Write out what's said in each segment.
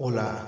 Hola,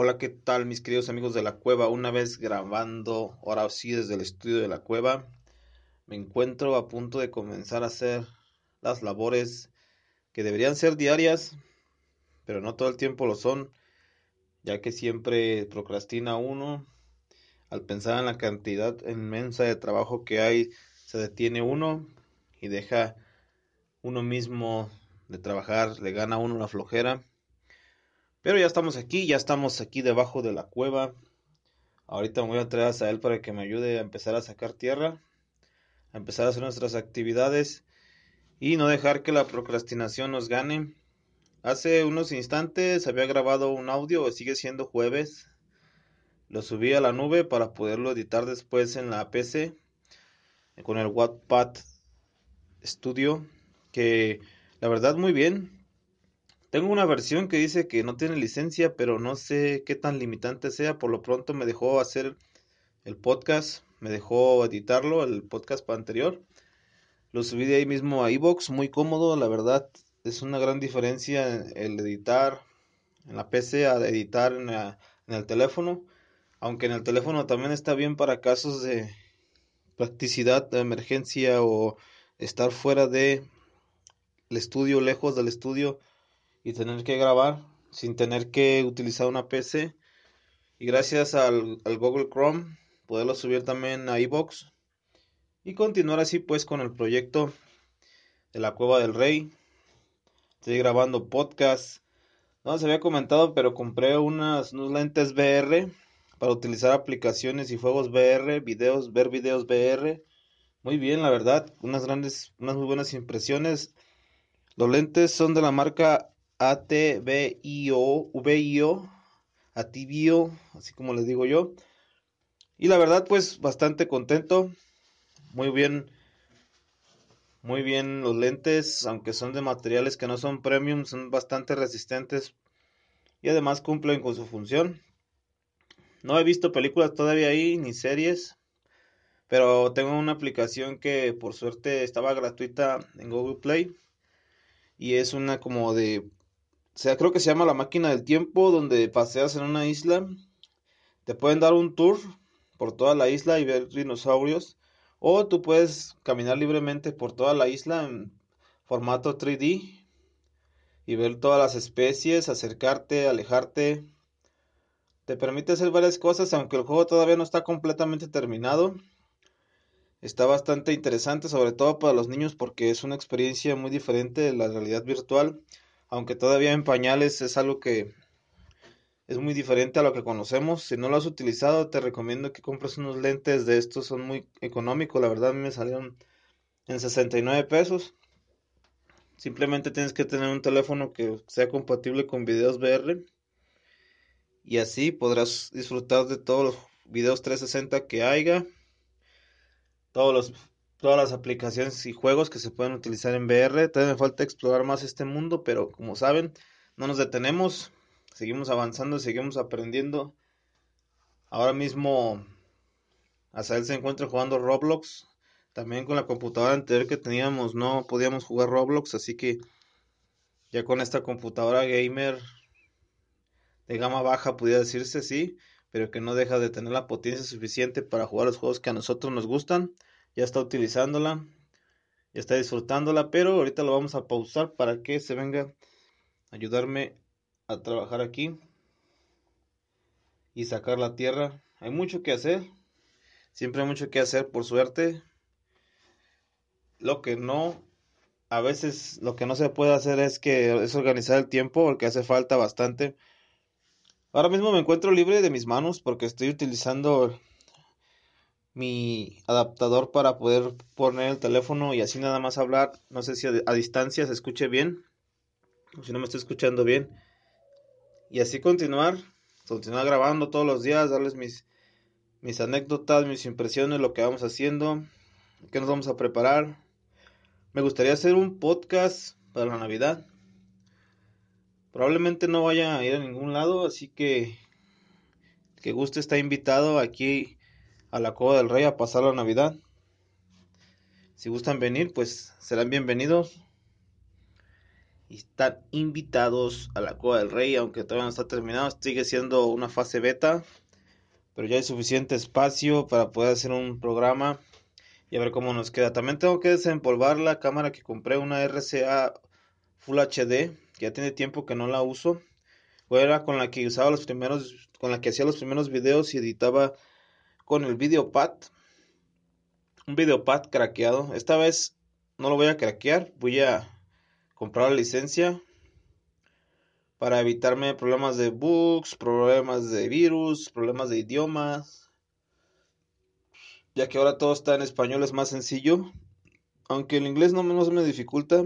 Hola, ¿qué tal mis queridos amigos de la cueva? Una vez grabando, ahora sí desde el estudio de la cueva, me encuentro a punto de comenzar a hacer las labores que deberían ser diarias, pero no todo el tiempo lo son, ya que siempre procrastina uno. Al pensar en la cantidad inmensa de trabajo que hay, se detiene uno y deja uno mismo de trabajar, le gana uno la flojera pero ya estamos aquí, ya estamos aquí debajo de la cueva. Ahorita me voy a traer a él para que me ayude a empezar a sacar tierra, a empezar a hacer nuestras actividades y no dejar que la procrastinación nos gane. Hace unos instantes había grabado un audio, sigue siendo jueves. Lo subí a la nube para poderlo editar después en la PC con el Wattpad Studio, que la verdad muy bien. Tengo una versión que dice que no tiene licencia, pero no sé qué tan limitante sea. Por lo pronto me dejó hacer el podcast, me dejó editarlo, el podcast anterior. Lo subí de ahí mismo a iBox, muy cómodo, la verdad. Es una gran diferencia el editar en la PC a editar en, el teléfono. Aunque en el teléfono también está bien para casos de practicidad, de emergencia o estar fuera de estudio, lejos del estudio y tener que grabar sin tener que utilizar una PC. Y gracias al, Google Chrome poderlo subir también a iBox y continuar así pues con el proyecto de la Cueva del Rey. Estoy grabando podcast. No se había comentado, pero compré unas, unos lentes VR para utilizar aplicaciones y juegos VR, videos, ver videos VR. Muy bien, la verdad, unas grandes, unas muy buenas impresiones. Los lentes son de la marca ATVIO, VIO, Ativio, así como les digo yo. Y la verdad, pues bastante contento. Muy bien, muy bien los lentes, aunque son de materiales que no son premium, son bastante resistentes y además cumplen con su función. No he visto películas todavía ahí, ni series, pero tengo una aplicación que por suerte estaba gratuita en Google Play y es una como de sea, creo que se llama La Máquina del Tiempo, donde paseas en una isla. Te pueden dar un tour por toda la isla y ver dinosaurios. O tú puedes caminar libremente por toda la isla en formato 3D y ver todas las especies, acercarte, alejarte. Te permite hacer varias cosas, aunque el juego todavía no está completamente terminado. Está bastante interesante, sobre todo para los niños, porque es una experiencia muy diferente de la realidad virtual aunque todavía en pañales es algo que es muy diferente a lo que conocemos. Si no lo has utilizado, te recomiendo que compres unos lentes de estos, son muy económicos, la verdad me salieron en 69 pesos. Simplemente tienes que tener un teléfono que sea compatible con videos VR y así podrás disfrutar de todos los videos 360 que haya, todos los todas las aplicaciones y juegos que se pueden utilizar en VR. Todavía me falta explorar más este mundo, pero como saben, no nos detenemos, seguimos avanzando, seguimos aprendiendo. Ahora mismo, él se encuentra jugando Roblox. También con la computadora anterior que teníamos no podíamos jugar Roblox, así que ya con esta computadora gamer de gama baja, pudiera decirse, sí, pero que no deja de tener la potencia suficiente para jugar los juegos que a nosotros nos gustan ya está utilizándola, ya está disfrutándola, pero ahorita lo vamos a pausar para que se venga a ayudarme a trabajar aquí y sacar la tierra. Hay mucho que hacer, siempre hay mucho que hacer por suerte. lo que no, a veces lo que no se puede hacer es que es organizar el tiempo porque hace falta bastante. Ahora mismo me encuentro libre de mis manos porque estoy utilizando mi adaptador para poder poner el teléfono y así nada más hablar. No sé si a, distancia se escuche bien o si no me estoy escuchando bien. Y así continuar, continuar grabando todos los días, darles mis, mis anécdotas, mis impresiones, lo que vamos haciendo, qué nos vamos a preparar. Me gustaría hacer un podcast para la Navidad. Probablemente no vaya a ir a ningún lado, así que que guste está invitado aquí a la Cueva del Rey a pasar la Navidad. Si gustan venir, pues serán bienvenidos. Y están invitados a la Cueva del Rey, aunque todavía no está terminado, sigue siendo una fase beta, pero ya hay suficiente espacio para poder hacer un programa y a ver cómo nos queda. También tengo que desempolvar la cámara que compré, una RCA Full HD ya tiene tiempo que no la uso. Era con la que usaba los primeros, con la que hacía los primeros videos y editaba con el videopad. Un videopad craqueado. Esta vez no lo voy a craquear, voy a comprar la licencia para evitarme problemas de bugs, problemas de virus, problemas de idiomas. Ya que ahora todo está en español es más sencillo. Aunque el inglés no, no me dificulta,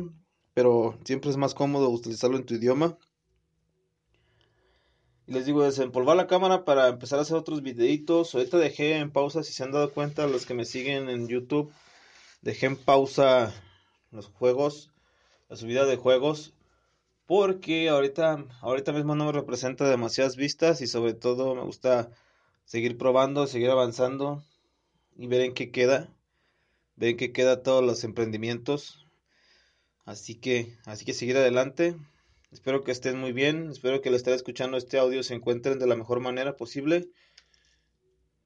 pero siempre es más cómodo utilizarlo en tu idioma. Les digo, desempolvar la cámara para empezar a hacer otros videitos. Ahorita dejé en pausa, si se han dado cuenta los que me siguen en YouTube, dejé en pausa los juegos, la subida de juegos, porque ahorita, ahorita mismo no me representa demasiadas vistas y sobre todo me gusta seguir probando, seguir avanzando y ver en qué queda, ver en qué queda todos los emprendimientos Así que, así que seguir adelante. Espero que estén muy bien. Espero que al estar escuchando este audio se encuentren de la mejor manera posible.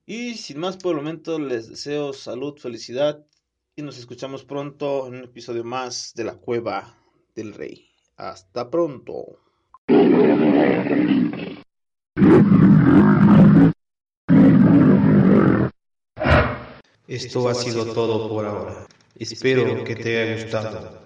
Y sin más por el momento, les deseo salud, felicidad. Y nos escuchamos pronto en un episodio más de La Cueva del Rey. Hasta pronto. Esto ha sido todo por ahora. Espero que te haya gustado.